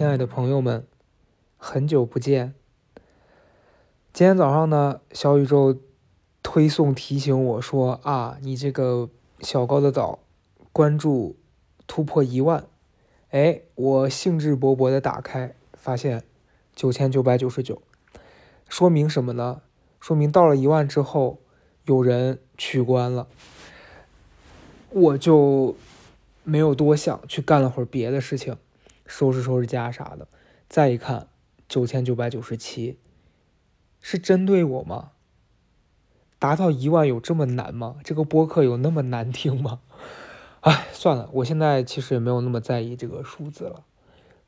亲爱的朋友们，很久不见。今天早上呢，小宇宙推送提醒我说啊，你这个小高的岛关注突破一万。哎，我兴致勃勃的打开，发现九千九百九十九，说明什么呢？说明到了一万之后，有人取关了。我就没有多想，去干了会儿别的事情。收拾收拾家啥的，再一看九千九百九十七，是针对我吗？达到一万有这么难吗？这个播客有那么难听吗？哎，算了，我现在其实也没有那么在意这个数字了。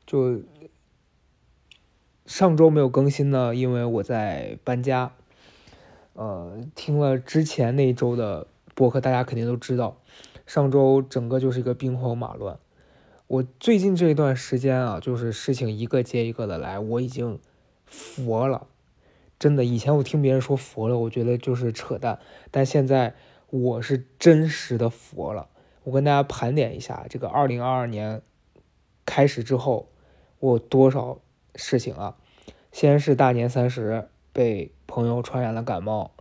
就上周没有更新呢，因为我在搬家。呃，听了之前那一周的播客，大家肯定都知道，上周整个就是一个兵荒马乱。我最近这一段时间啊，就是事情一个接一个的来，我已经佛了，真的。以前我听别人说佛了，我觉得就是扯淡，但现在我是真实的佛了。我跟大家盘点一下，这个二零二二年开始之后，我有多少事情啊？先是大年三十被朋友传染了感冒，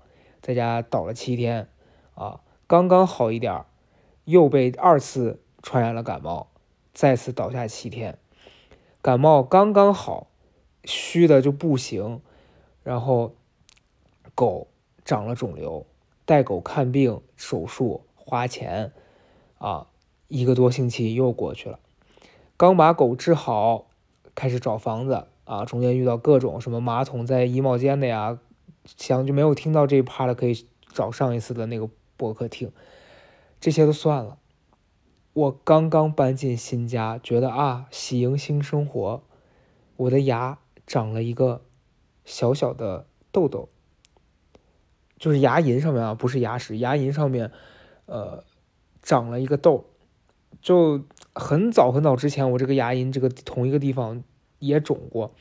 在家倒了七天，啊，刚刚好一点，又被二次传染了感冒。再次倒下七天，感冒刚刚好，虚的就不行，然后狗长了肿瘤，带狗看病手术花钱，啊，一个多星期又过去了，刚把狗治好，开始找房子啊，中间遇到各种什么马桶在衣帽间的呀，想就没有听到这一趴的可以找上一次的那个博客听，这些都算了。我刚刚搬进新家，觉得啊，喜迎新生活。我的牙长了一个小小的痘痘，就是牙龈上面啊，不是牙齿，牙龈上面，呃，长了一个痘。就很早很早之前，我这个牙龈这个同一个地方也肿过，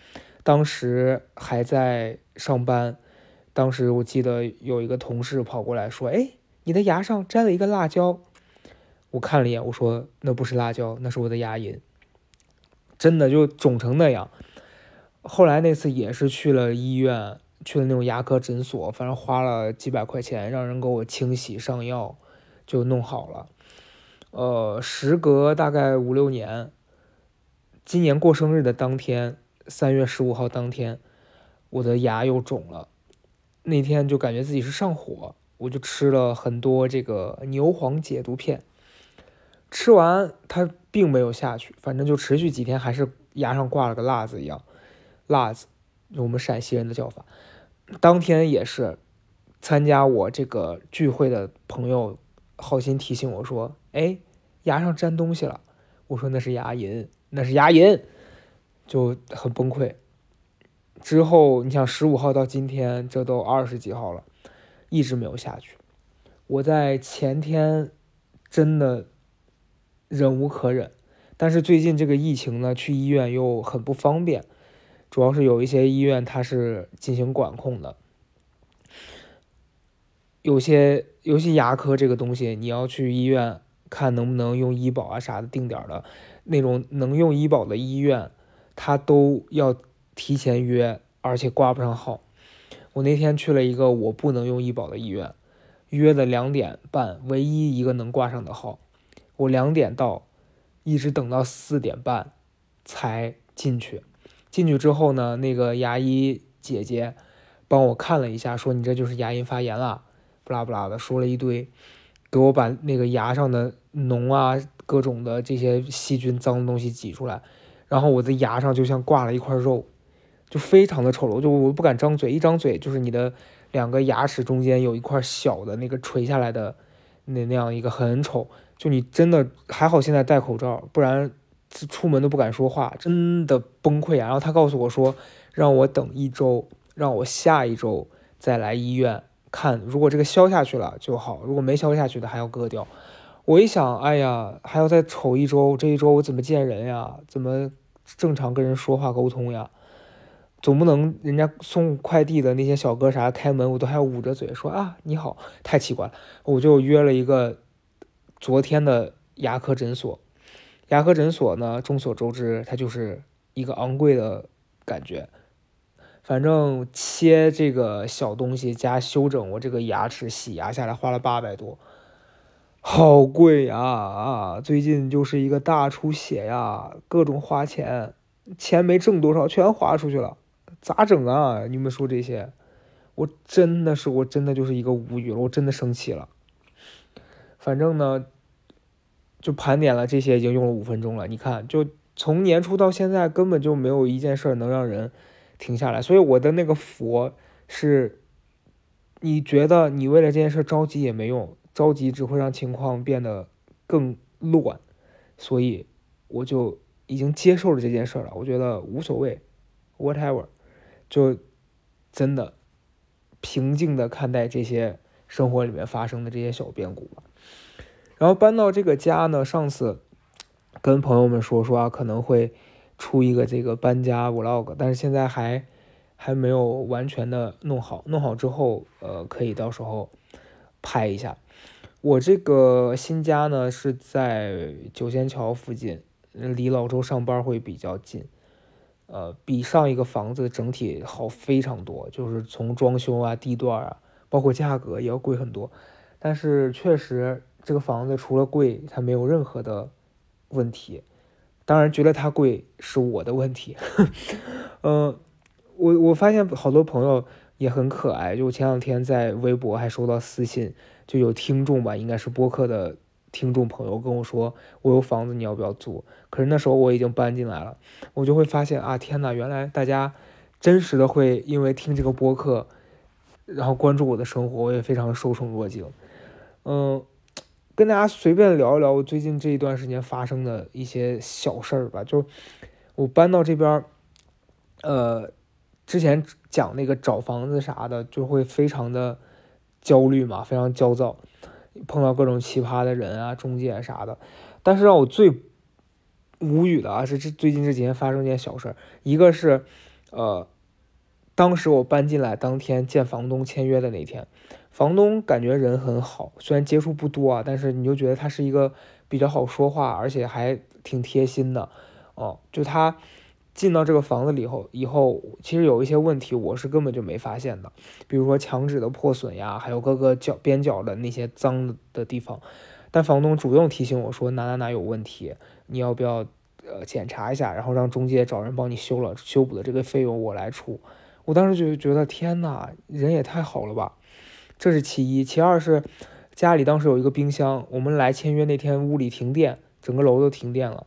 当时还在上班，当时我记得有一个同事跑过来说：“哎，你的牙上粘了一个辣椒。”我看了一眼，我说那不是辣椒，那是我的牙龈，真的就肿成那样。后来那次也是去了医院，去了那种牙科诊所，反正花了几百块钱，让人给我清洗上药，就弄好了。呃，时隔大概五六年，今年过生日的当天，三月十五号当天，我的牙又肿了。那天就感觉自己是上火，我就吃了很多这个牛黄解毒片。吃完它并没有下去，反正就持续几天，还是牙上挂了个辣子一样。辣子，我们陕西人的叫法。当天也是参加我这个聚会的朋友，好心提醒我说：“哎，牙上粘东西了。”我说：“那是牙龈，那是牙龈。”就很崩溃。之后你想，十五号到今天，这都二十几号了，一直没有下去。我在前天真的。忍无可忍，但是最近这个疫情呢，去医院又很不方便，主要是有一些医院它是进行管控的，有些尤其牙科这个东西，你要去医院看能不能用医保啊啥的定点的，那种能用医保的医院，他都要提前约，而且挂不上号。我那天去了一个我不能用医保的医院，约的两点半，唯一一个能挂上的号。我两点到，一直等到四点半才进去。进去之后呢，那个牙医姐姐帮我看了一下，说你这就是牙龈发炎了，不拉不拉的说了一堆，给我把那个牙上的脓啊、各种的这些细菌、脏东西挤出来。然后我的牙上就像挂了一块肉，就非常的丑陋，就我不敢张嘴，一张嘴就是你的两个牙齿中间有一块小的那个垂下来的那那样一个很丑。就你真的还好，现在戴口罩，不然出门都不敢说话，真的崩溃啊！然后他告诉我说，让我等一周，让我下一周再来医院看，如果这个消下去了就好，如果没消下去的还要割掉。我一想，哎呀，还要再瞅一周，这一周我怎么见人呀？怎么正常跟人说话沟通呀？总不能人家送快递的那些小哥啥开门，我都还要捂着嘴说啊你好，太奇怪了。我就约了一个。昨天的牙科诊所，牙科诊所呢，众所周知，它就是一个昂贵的感觉。反正切这个小东西加修整我这个牙齿洗牙下来花了八百多，好贵呀啊！最近就是一个大出血呀，各种花钱，钱没挣多少全花出去了，咋整啊？你们说这些，我真的是我真的就是一个无语了，我真的生气了。反正呢，就盘点了这些，已经用了五分钟了。你看，就从年初到现在，根本就没有一件事儿能让人。停下来，所以我的那个佛是，你觉得你为了这件事着急也没用，着急只会让情况变得更乱，所以我就已经接受了这件事了。我觉得无所谓，whatever，就真的平静的看待这些生活里面发生的这些小变故吧。然后搬到这个家呢，上次跟朋友们说说啊，可能会。出一个这个搬家 vlog，但是现在还还没有完全的弄好，弄好之后，呃，可以到时候拍一下。我这个新家呢是在九仙桥附近，离老周上班会比较近，呃，比上一个房子整体好非常多，就是从装修啊、地段啊，包括价格也要贵很多。但是确实这个房子除了贵，它没有任何的问题。当然，觉得它贵是我的问题。嗯，我我发现好多朋友也很可爱。就前两天在微博还收到私信，就有听众吧，应该是播客的听众朋友跟我说：“我有房子，你要不要租？”可是那时候我已经搬进来了，我就会发现啊，天呐，原来大家真实的会因为听这个播客，然后关注我的生活，我也非常受宠若惊。嗯。跟大家随便聊一聊我最近这一段时间发生的一些小事儿吧。就我搬到这边呃，之前讲那个找房子啥的，就会非常的焦虑嘛，非常焦躁，碰到各种奇葩的人啊、中介啥的。但是让我最无语的啊，是这最近这几天发生一件小事儿，一个是呃，当时我搬进来当天见房东签约的那天。房东感觉人很好，虽然接触不多啊，但是你就觉得他是一个比较好说话，而且还挺贴心的哦。就他进到这个房子里后，以后其实有一些问题我是根本就没发现的，比如说墙纸的破损呀，还有各个角边角的那些脏的地方。但房东主动提醒我说哪哪哪有问题，你要不要呃检查一下，然后让中介找人帮你修了，修补的这个费用我来出。我当时就觉得天呐，人也太好了吧。这是其一，其二是家里当时有一个冰箱，我们来签约那天屋里停电，整个楼都停电了。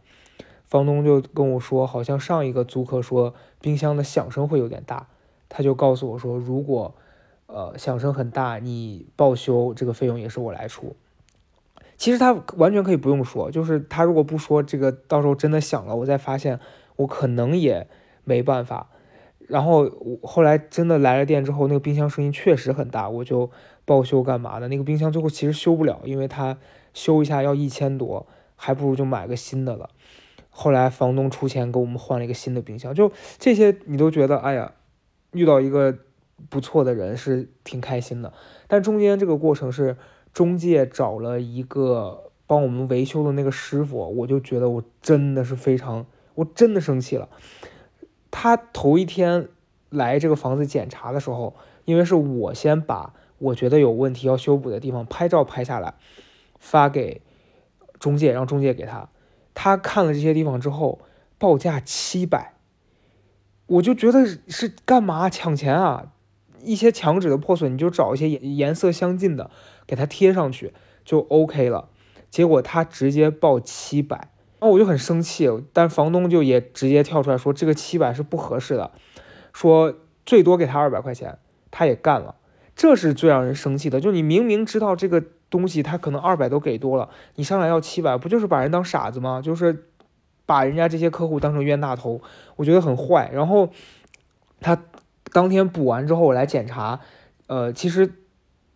房东就跟我说，好像上一个租客说冰箱的响声会有点大，他就告诉我说，如果呃响声很大，你报修这个费用也是我来出。其实他完全可以不用说，就是他如果不说这个，到时候真的响了，我再发现我可能也没办法。然后我后来真的来了电之后，那个冰箱声音确实很大，我就报修干嘛的？那个冰箱最后其实修不了，因为它修一下要一千多，还不如就买个新的了。后来房东出钱给我们换了一个新的冰箱，就这些你都觉得哎呀，遇到一个不错的人是挺开心的。但中间这个过程是中介找了一个帮我们维修的那个师傅，我就觉得我真的是非常，我真的生气了。他头一天来这个房子检查的时候，因为是我先把我觉得有问题要修补的地方拍照拍下来，发给中介，让中介给他。他看了这些地方之后，报价七百，我就觉得是干嘛抢钱啊？一些墙纸的破损，你就找一些颜颜色相近的给他贴上去就 OK 了。结果他直接报七百。然后我就很生气，但房东就也直接跳出来说这个七百是不合适的，说最多给他二百块钱，他也干了，这是最让人生气的。就你明明知道这个东西他可能二百都给多了，你上来要七百，不就是把人当傻子吗？就是把人家这些客户当成冤大头，我觉得很坏。然后他当天补完之后我来检查，呃，其实。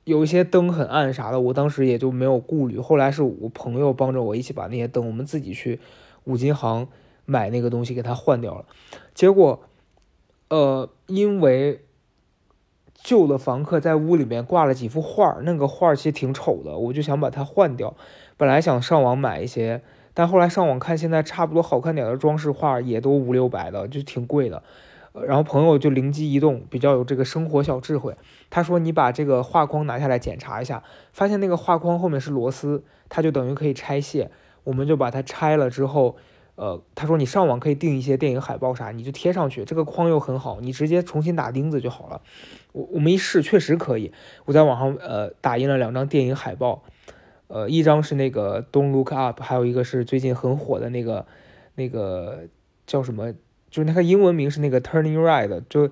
有一些灯很暗啥的，我当时也就没有顾虑。后来是我朋友帮着我一起把那些灯，我们自己去五金行买那个东西给它换掉了。结果，呃，因为旧的房客在屋里面挂了几幅画，那个画其实挺丑的，我就想把它换掉。本来想上网买一些但后来上网看，现在差不多好看点的装饰画也都五六百的，就挺贵的。然后朋友就灵机一动，比较有这个生活小智慧，他说：“你把这个画框拿下来检查一下，发现那个画框后面是螺丝，它就等于可以拆卸。我们就把它拆了之后，呃，他说你上网可以订一些电影海报啥，你就贴上去，这个框又很好，你直接重新打钉子就好了。我我们一试，确实可以。我在网上呃打印了两张电影海报，呃，一张是那个 Don't Look Up，还有一个是最近很火的那个那个叫什么？”就是那个英文名是那个 Turning Red，就，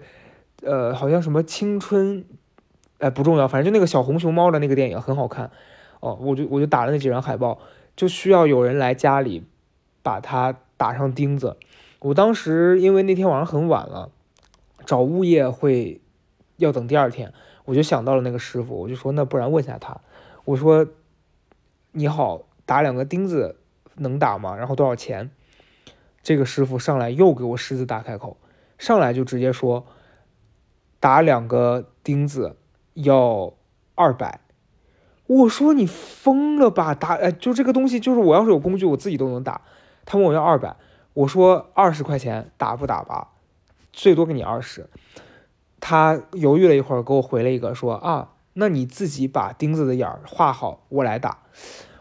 呃，好像什么青春，哎，不重要，反正就那个小红熊猫的那个电影很好看，哦，我就我就打了那几张海报，就需要有人来家里把它打上钉子。我当时因为那天晚上很晚了，找物业会要等第二天，我就想到了那个师傅，我就说那不然问下他，我说你好，打两个钉子能打吗？然后多少钱？这个师傅上来又给我狮子大开口，上来就直接说，打两个钉子要二百。我说你疯了吧？打哎，就这个东西，就是我要是有工具，我自己都能打。他问我要二百，我说二十块钱打不打吧？最多给你二十。他犹豫了一会儿，给我回了一个说啊，那你自己把钉子的眼儿画好，我来打。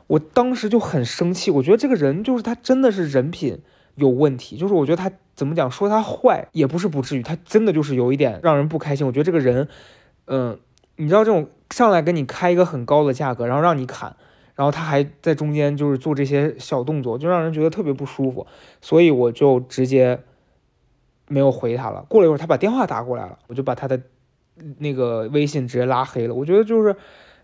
我当时就很生气，我觉得这个人就是他真的是人品。有问题，就是我觉得他怎么讲，说他坏也不是不至于，他真的就是有一点让人不开心。我觉得这个人，嗯，你知道这种上来跟你开一个很高的价格，然后让你砍，然后他还在中间就是做这些小动作，就让人觉得特别不舒服。所以我就直接没有回他了。过了一会儿，他把电话打过来了，我就把他的那个微信直接拉黑了。我觉得就是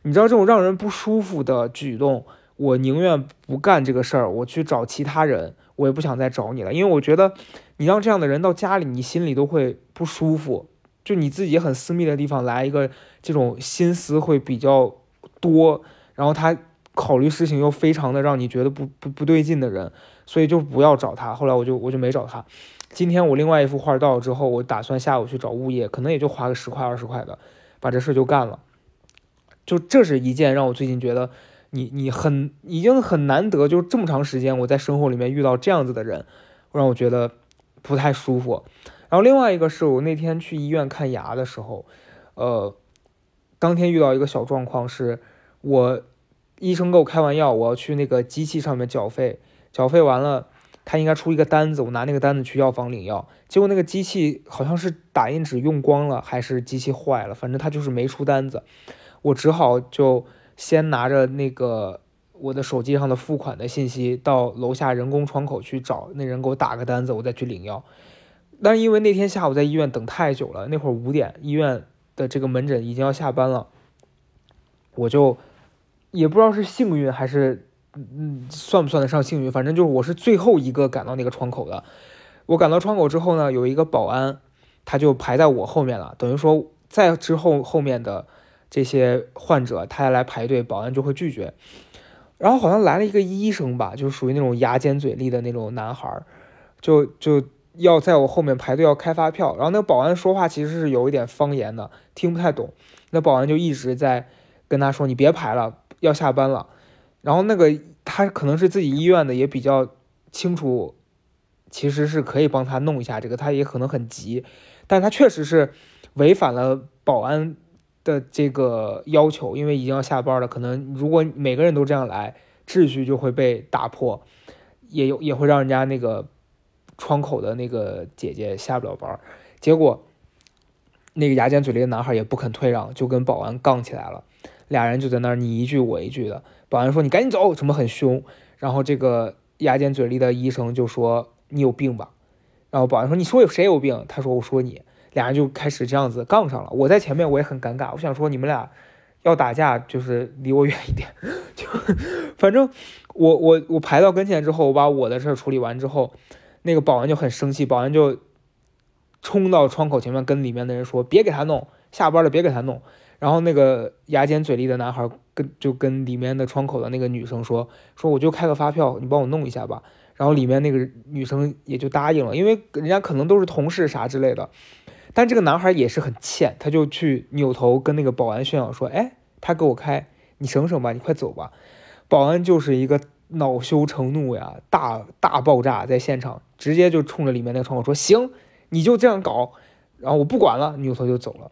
你知道这种让人不舒服的举动，我宁愿不干这个事儿，我去找其他人。我也不想再找你了，因为我觉得你让这样的人到家里，你心里都会不舒服。就你自己很私密的地方来一个这种心思会比较多，然后他考虑事情又非常的让你觉得不不不对劲的人，所以就不要找他。后来我就我就没找他。今天我另外一幅画到了之后，我打算下午去找物业，可能也就花个十块二十块的，把这事就干了。就这是一件让我最近觉得。你你很已经很难得，就这么长时间，我在生活里面遇到这样子的人，让我觉得不太舒服。然后另外一个是我那天去医院看牙的时候，呃，当天遇到一个小状况，是我医生给我开完药，我要去那个机器上面缴费，缴费完了，他应该出一个单子，我拿那个单子去药房领药，结果那个机器好像是打印纸用光了，还是机器坏了，反正他就是没出单子，我只好就。先拿着那个我的手机上的付款的信息到楼下人工窗口去找那人给我打个单子，我再去领药。但因为那天下午在医院等太久了，那会儿五点，医院的这个门诊已经要下班了，我就也不知道是幸运还是嗯算不算得上幸运，反正就是我是最后一个赶到那个窗口的。我赶到窗口之后呢，有一个保安他就排在我后面了，等于说在之后后面的。这些患者他要来排队，保安就会拒绝。然后好像来了一个医生吧，就属于那种牙尖嘴利的那种男孩，就就要在我后面排队要开发票。然后那个保安说话其实是有一点方言的，听不太懂。那保安就一直在跟他说：“你别排了，要下班了。”然后那个他可能是自己医院的，也比较清楚，其实是可以帮他弄一下这个，他也可能很急，但他确实是违反了保安。的这个要求，因为已经要下班了，可能如果每个人都这样来，秩序就会被打破，也有也会让人家那个窗口的那个姐姐下不了班。结果那个牙尖嘴利的男孩也不肯退让，就跟保安杠起来了，俩人就在那儿你一句我一句的。保安说你赶紧走，什么很凶。然后这个牙尖嘴利的医生就说你有病吧。然后保安说你说有谁有病？他说我说你。俩人就开始这样子杠上了，我在前面我也很尴尬，我想说你们俩要打架就是离我远一点，就反正我我我排到跟前之后，我把我的事儿处理完之后，那个保安就很生气，保安就冲到窗口前面跟里面的人说别给他弄，下班了别给他弄。然后那个牙尖嘴利的男孩跟就跟里面的窗口的那个女生说说我就开个发票，你帮我弄一下吧。然后里面那个女生也就答应了，因为人家可能都是同事啥之类的。但这个男孩也是很欠，他就去扭头跟那个保安炫耀说：“哎，他给我开，你省省吧，你快走吧。”保安就是一个恼羞成怒呀，大大爆炸在现场，直接就冲着里面那个窗口说：“行，你就这样搞，然后我不管了，扭头就走了。”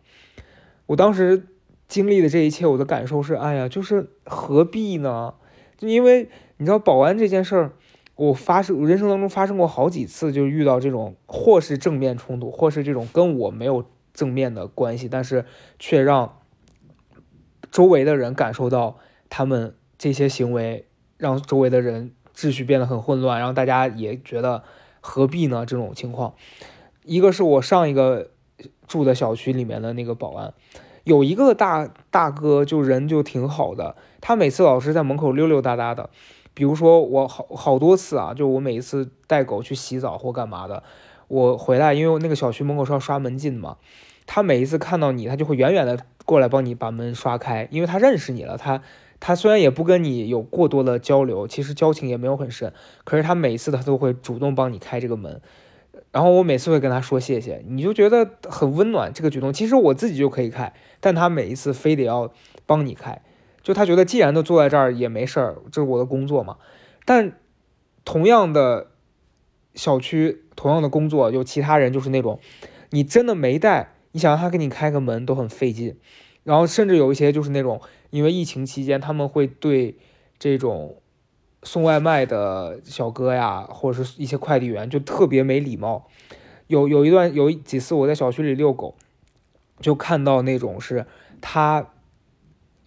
我当时经历的这一切，我的感受是：哎呀，就是何必呢？就因为你知道保安这件事儿，我发生人生当中发生过好几次，就遇到这种或是正面冲突，或是这种跟我没有正面的关系，但是却让周围的人感受到他们这些行为。让周围的人秩序变得很混乱，然后大家也觉得何必呢？这种情况，一个是我上一个住的小区里面的那个保安，有一个大大哥，就人就挺好的，他每次老是在门口溜溜达达的。比如说我好好多次啊，就我每一次带狗去洗澡或干嘛的，我回来，因为那个小区门口是要刷门禁嘛，他每一次看到你，他就会远远的过来帮你把门刷开，因为他认识你了，他。他虽然也不跟你有过多的交流，其实交情也没有很深，可是他每一次他都会主动帮你开这个门，然后我每次会跟他说谢谢，你就觉得很温暖这个举动。其实我自己就可以开，但他每一次非得要帮你开，就他觉得既然都坐在这儿也没事儿，这是我的工作嘛。但同样的小区，同样的工作，有其他人就是那种，你真的没带，你想让他给你开个门都很费劲，然后甚至有一些就是那种。因为疫情期间，他们会对这种送外卖的小哥呀，或者是一些快递员，就特别没礼貌。有有一段有几次我在小区里遛狗，就看到那种是他，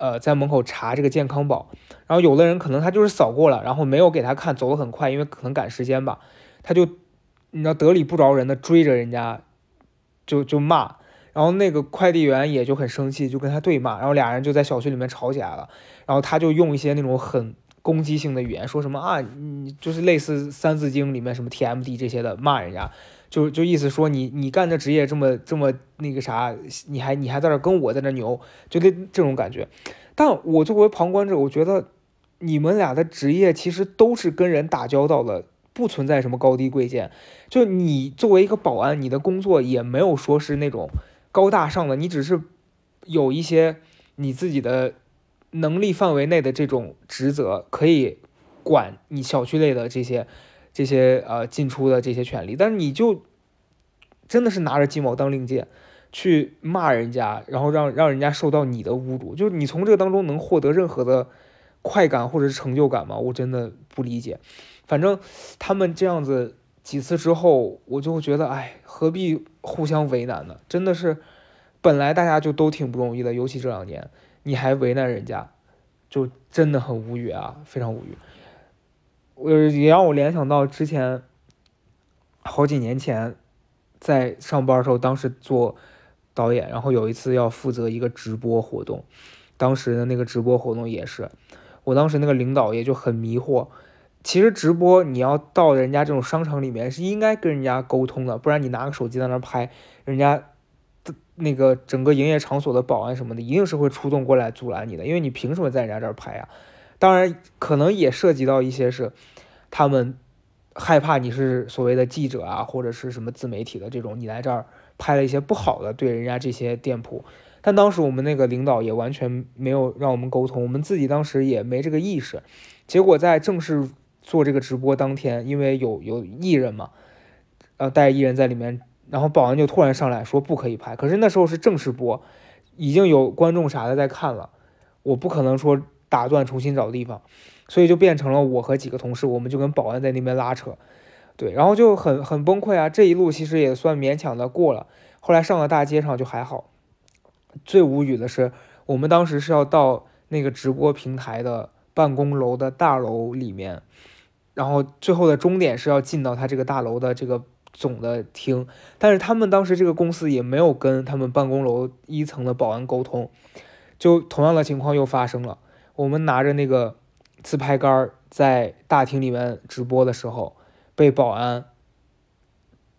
呃，在门口查这个健康宝，然后有的人可能他就是扫过了，然后没有给他看，走得很快，因为可能赶时间吧，他就你知道得理不饶人的追着人家，就就骂。然后那个快递员也就很生气，就跟他对骂，然后俩人就在小区里面吵起来了。然后他就用一些那种很攻击性的语言，说什么啊，你就是类似《三字经》里面什么 TMD 这些的骂人家，就就意思说你你干这职业这么这么那个啥，你还你还在这跟我在那牛，就那这种感觉。但我作为旁观者，我觉得你们俩的职业其实都是跟人打交道的，不存在什么高低贵贱。就你作为一个保安，你的工作也没有说是那种。高大上的，你只是有一些你自己的能力范围内的这种职责，可以管你小区内的这些这些呃进出的这些权利，但是你就真的是拿着鸡毛当令箭去骂人家，然后让让人家受到你的侮辱，就是你从这个当中能获得任何的快感或者是成就感吗？我真的不理解。反正他们这样子。几次之后，我就会觉得，哎，何必互相为难呢？真的是，本来大家就都挺不容易的，尤其这两年，你还为难人家，就真的很无语啊，非常无语。我也让我联想到之前好几年前在上班的时候，当时做导演，然后有一次要负责一个直播活动，当时的那个直播活动也是，我当时那个领导也就很迷惑。其实直播你要到人家这种商场里面是应该跟人家沟通的，不然你拿个手机在那拍，人家的那个整个营业场所的保安什么的，一定是会出动过来阻拦你的，因为你凭什么在人家这儿拍啊？当然，可能也涉及到一些是他们害怕你是所谓的记者啊，或者是什么自媒体的这种，你来这儿拍了一些不好的对人家这些店铺。但当时我们那个领导也完全没有让我们沟通，我们自己当时也没这个意识，结果在正式。做这个直播当天，因为有有艺人嘛，呃，带艺人在里面，然后保安就突然上来说不可以拍。可是那时候是正式播，已经有观众啥的在看了，我不可能说打断重新找地方，所以就变成了我和几个同事，我们就跟保安在那边拉扯，对，然后就很很崩溃啊。这一路其实也算勉强的过了，后来上了大街上就还好。最无语的是，我们当时是要到那个直播平台的办公楼的大楼里面。然后最后的终点是要进到他这个大楼的这个总的厅，但是他们当时这个公司也没有跟他们办公楼一层的保安沟通，就同样的情况又发生了。我们拿着那个自拍杆在大厅里面直播的时候，被保安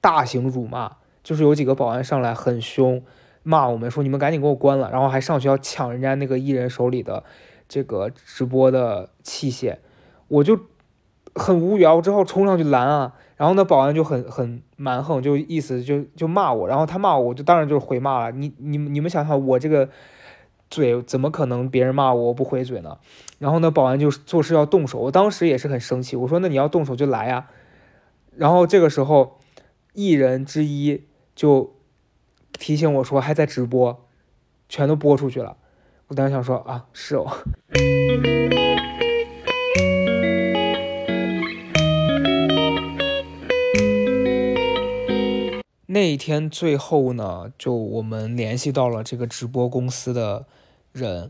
大型辱骂，就是有几个保安上来很凶，骂我们说你们赶紧给我关了，然后还上去要抢人家那个艺人手里的这个直播的器械，我就。很无语啊！我之后冲上去拦啊，然后那保安就很很蛮横，就意思就就骂我，然后他骂我，我就当然就是回骂了。你你你们想想，我这个嘴，怎么可能别人骂我我不回嘴呢？然后呢，保安就做事要动手，我当时也是很生气，我说那你要动手就来呀。然后这个时候，艺人之一就提醒我说还在直播，全都播出去了。我当时想说啊，是哦。那一天最后呢，就我们联系到了这个直播公司的人，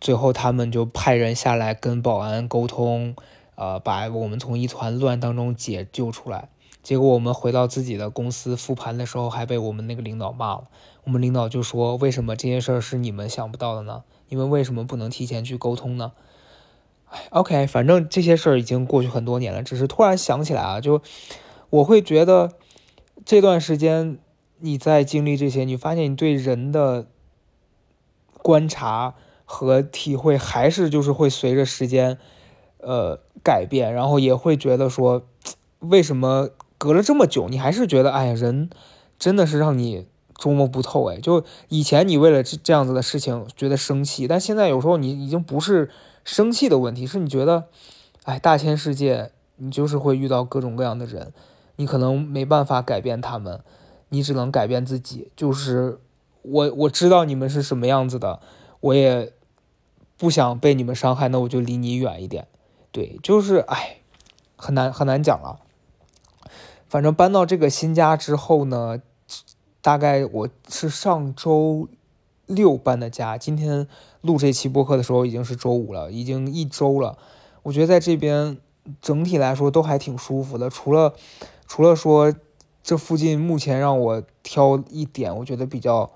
最后他们就派人下来跟保安沟通，呃，把我们从一团乱当中解救出来。结果我们回到自己的公司复盘的时候，还被我们那个领导骂了。我们领导就说：“为什么这件事儿是你们想不到的呢？你们为什么不能提前去沟通呢？”哎，OK，反正这些事儿已经过去很多年了，只是突然想起来啊，就我会觉得。这段时间你在经历这些，你发现你对人的观察和体会还是就是会随着时间呃改变，然后也会觉得说，为什么隔了这么久，你还是觉得哎呀，人真的是让你捉摸不透哎。就以前你为了这这样子的事情觉得生气，但现在有时候你已经不是生气的问题，是你觉得哎，大千世界，你就是会遇到各种各样的人。你可能没办法改变他们，你只能改变自己。就是我我知道你们是什么样子的，我也不想被你们伤害，那我就离你远一点。对，就是哎，很难很难讲了。反正搬到这个新家之后呢，大概我是上周六搬的家，今天录这期播客的时候已经是周五了，已经一周了。我觉得在这边整体来说都还挺舒服的，除了。除了说，这附近目前让我挑一点，我觉得比较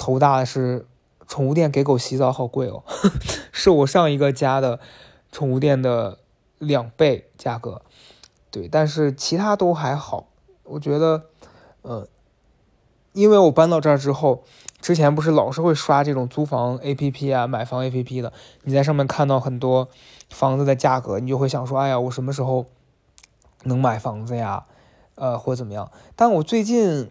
头大的是，宠物店给狗洗澡好贵哦，是我上一个家的宠物店的两倍价格。对，但是其他都还好。我觉得，呃，因为我搬到这儿之后，之前不是老是会刷这种租房 APP 啊、买房 APP 的，你在上面看到很多房子的价格，你就会想说，哎呀，我什么时候？能买房子呀，呃，或怎么样？但我最近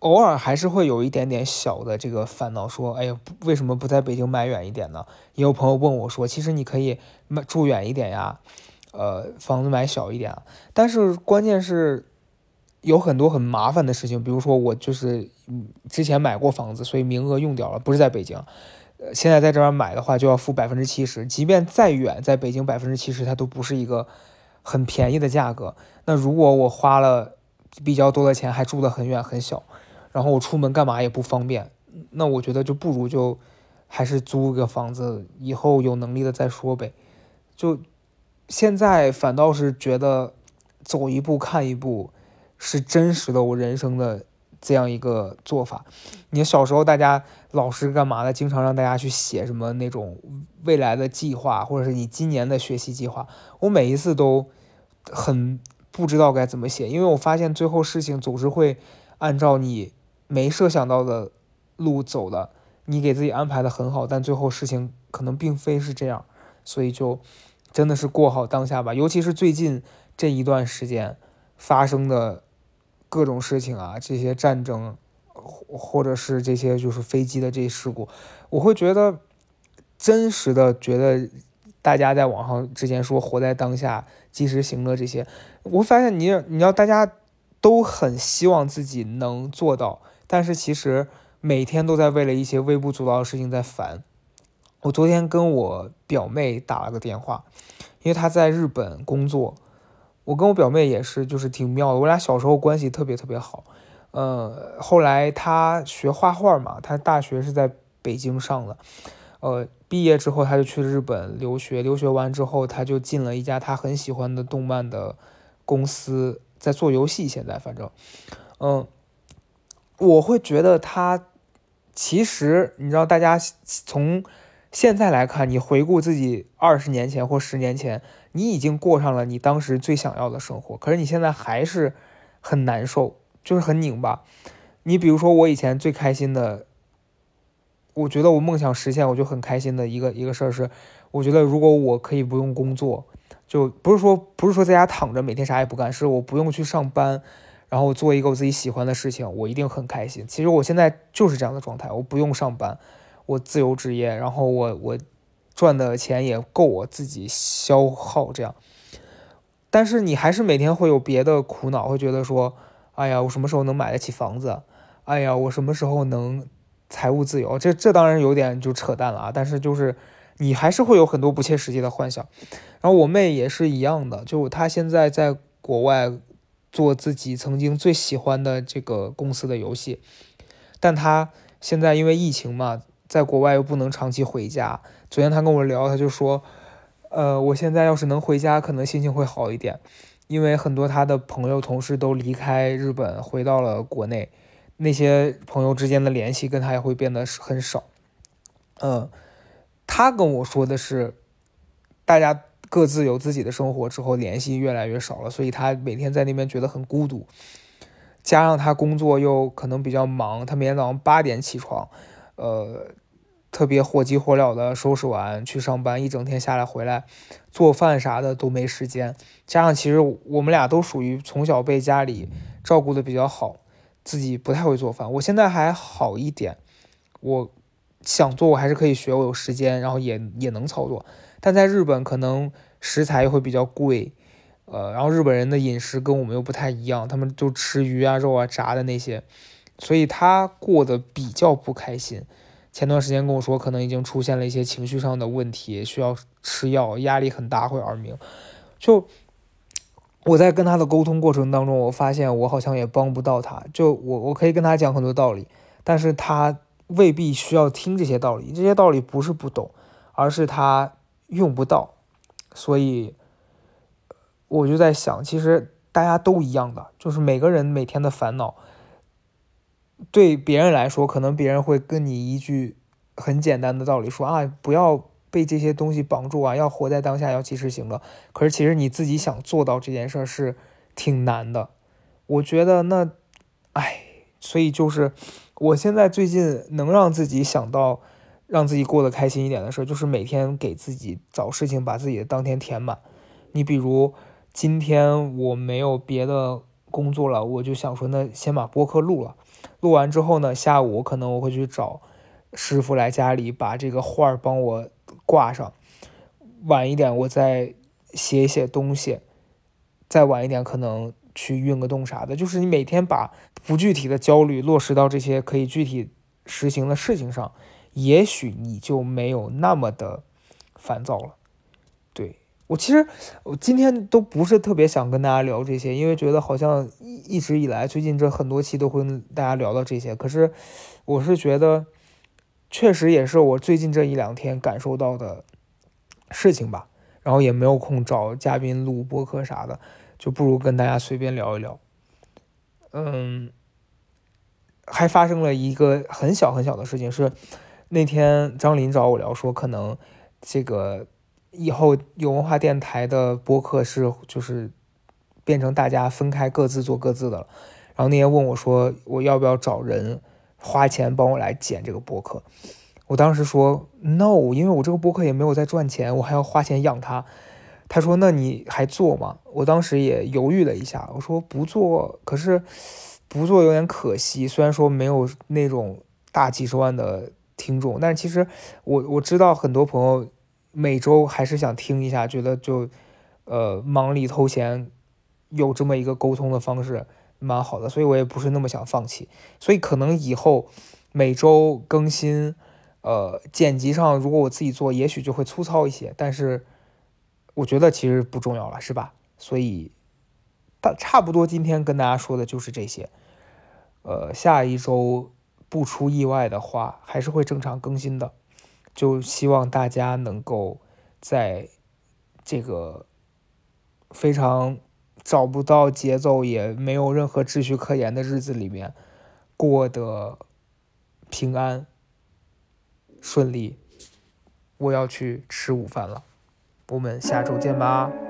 偶尔还是会有一点点小的这个烦恼，说，哎呀，为什么不在北京买远一点呢？也有朋友问我说，其实你可以买住远一点呀，呃，房子买小一点。但是关键是有很多很麻烦的事情，比如说我就是之前买过房子，所以名额用掉了，不是在北京，现在在这边买的话就要付百分之七十，即便再远，在北京百分之七十它都不是一个。很便宜的价格，那如果我花了比较多的钱，还住得很远很小，然后我出门干嘛也不方便，那我觉得就不如就还是租个房子，以后有能力的再说呗。就现在反倒是觉得走一步看一步是真实的我人生的这样一个做法。你小时候大家老师干嘛的，经常让大家去写什么那种未来的计划，或者是你今年的学习计划，我每一次都。很不知道该怎么写，因为我发现最后事情总是会按照你没设想到的路走的。你给自己安排的很好，但最后事情可能并非是这样，所以就真的是过好当下吧。尤其是最近这一段时间发生的各种事情啊，这些战争，或或者是这些就是飞机的这些事故，我会觉得真实的觉得。大家在网上之前说活在当下、及时行乐这些，我发现你你要大家都很希望自己能做到，但是其实每天都在为了一些微不足道的事情在烦。我昨天跟我表妹打了个电话，因为她在日本工作。我跟我表妹也是，就是挺妙的，我俩小时候关系特别特别好。呃，后来她学画画嘛，她大学是在北京上的。呃，毕业之后她就去日本留学，留学完之后她就进了一家她很喜欢的动漫的公司，在做游戏。现在反正，嗯，我会觉得他其实你知道，大家从现在来看，你回顾自己二十年前或十年前，你已经过上了你当时最想要的生活，可是你现在还是很难受，就是很拧巴。你比如说，我以前最开心的。我觉得我梦想实现，我就很开心的一个一个事儿是，我觉得如果我可以不用工作，就不是说不是说在家躺着每天啥也不干，是我不用去上班，然后做一个我自己喜欢的事情，我一定很开心。其实我现在就是这样的状态，我不用上班，我自由职业，然后我我赚的钱也够我自己消耗这样。但是你还是每天会有别的苦恼，会觉得说，哎呀，我什么时候能买得起房子？哎呀，我什么时候能财务自由？这这当然有点就扯淡了啊！但是就是你还是会有很多不切实际的幻想。然后我妹也是一样的，就她现在在国外做自己曾经最喜欢的这个公司的游戏，但他现在因为疫情嘛，在国外又不能长期回家。昨天他跟我聊，他就说。呃，我现在要是能回家，可能心情会好一点，因为很多他的朋友、同事都离开日本，回到了国内，那些朋友之间的联系跟他也会变得很少。嗯，他跟我说的是，大家各自有自己的生活之后，联系越来越少了，所以他每天在那边觉得很孤独，加上他工作又可能比较忙，他每天早上八点起床，呃。特别火急火燎的收拾完去上班，一整天下来回来，做饭啥的都没时间。加上其实我们俩都属于从小被家里照顾的比较好，自己不太会做饭。我现在还好一点，我想做我还是可以学，我有时间，然后也也能操作。但在日本可能食材又会比较贵，呃，然后日本人的饮食跟我们又不太一样，他们就吃鱼啊、肉啊、炸的那些，所以他过得比较不开心。前段时间跟我说，可能已经出现了一些情绪上的问题，需要吃药，压力很大，会耳鸣。就我在跟他的沟通过程当中，我发现我好像也帮不到他。就我我可以跟他讲很多道理，但是他未必需要听这些道理。这些道理不是不懂，而是他用不到。所以我就在想，其实大家都一样的，就是每个人每天的烦恼。对别人来说，可能别人会跟你一句很简单的道理说啊，不要被这些东西绑住啊，要活在当下，要及时行乐。可是其实你自己想做到这件事儿是挺难的。我觉得那，哎，所以就是我现在最近能让自己想到让自己过得开心一点的事，就是每天给自己找事情，把自己的当天填满。你比如今天我没有别的工作了，我就想说，那先把播客录了。录完之后呢，下午可能我会去找师傅来家里把这个画儿帮我挂上。晚一点我再写写东西，再晚一点可能去运个动啥的。就是你每天把不具体的焦虑落实到这些可以具体实行的事情上，也许你就没有那么的烦躁了。对我其实我今天都不是特别想跟大家聊这些，因为觉得好像一一直以来最近这很多期都会跟大家聊到这些。可是我是觉得，确实也是我最近这一两天感受到的事情吧。然后也没有空找嘉宾录播客啥的，就不如跟大家随便聊一聊。嗯，还发生了一个很小很小的事情，是那天张林找我聊说，可能这个。以后有文化电台的播客是就是变成大家分开各自做各自的了。然后那天问我说我要不要找人花钱帮我来剪这个播客？我当时说 no，因为我这个播客也没有在赚钱，我还要花钱养它。他说那你还做吗？我当时也犹豫了一下，我说不做，可是不做有点可惜。虽然说没有那种大几十万的听众，但是其实我我知道很多朋友。每周还是想听一下，觉得就，呃，忙里偷闲，有这么一个沟通的方式，蛮好的，所以我也不是那么想放弃。所以可能以后每周更新，呃，剪辑上如果我自己做，也许就会粗糙一些，但是我觉得其实不重要了，是吧？所以，大差不多今天跟大家说的就是这些。呃，下一周不出意外的话，还是会正常更新的。就希望大家能够在这个非常找不到节奏也没有任何秩序可言的日子里面过得平安顺利。我要去吃午饭了，我们下周见吧。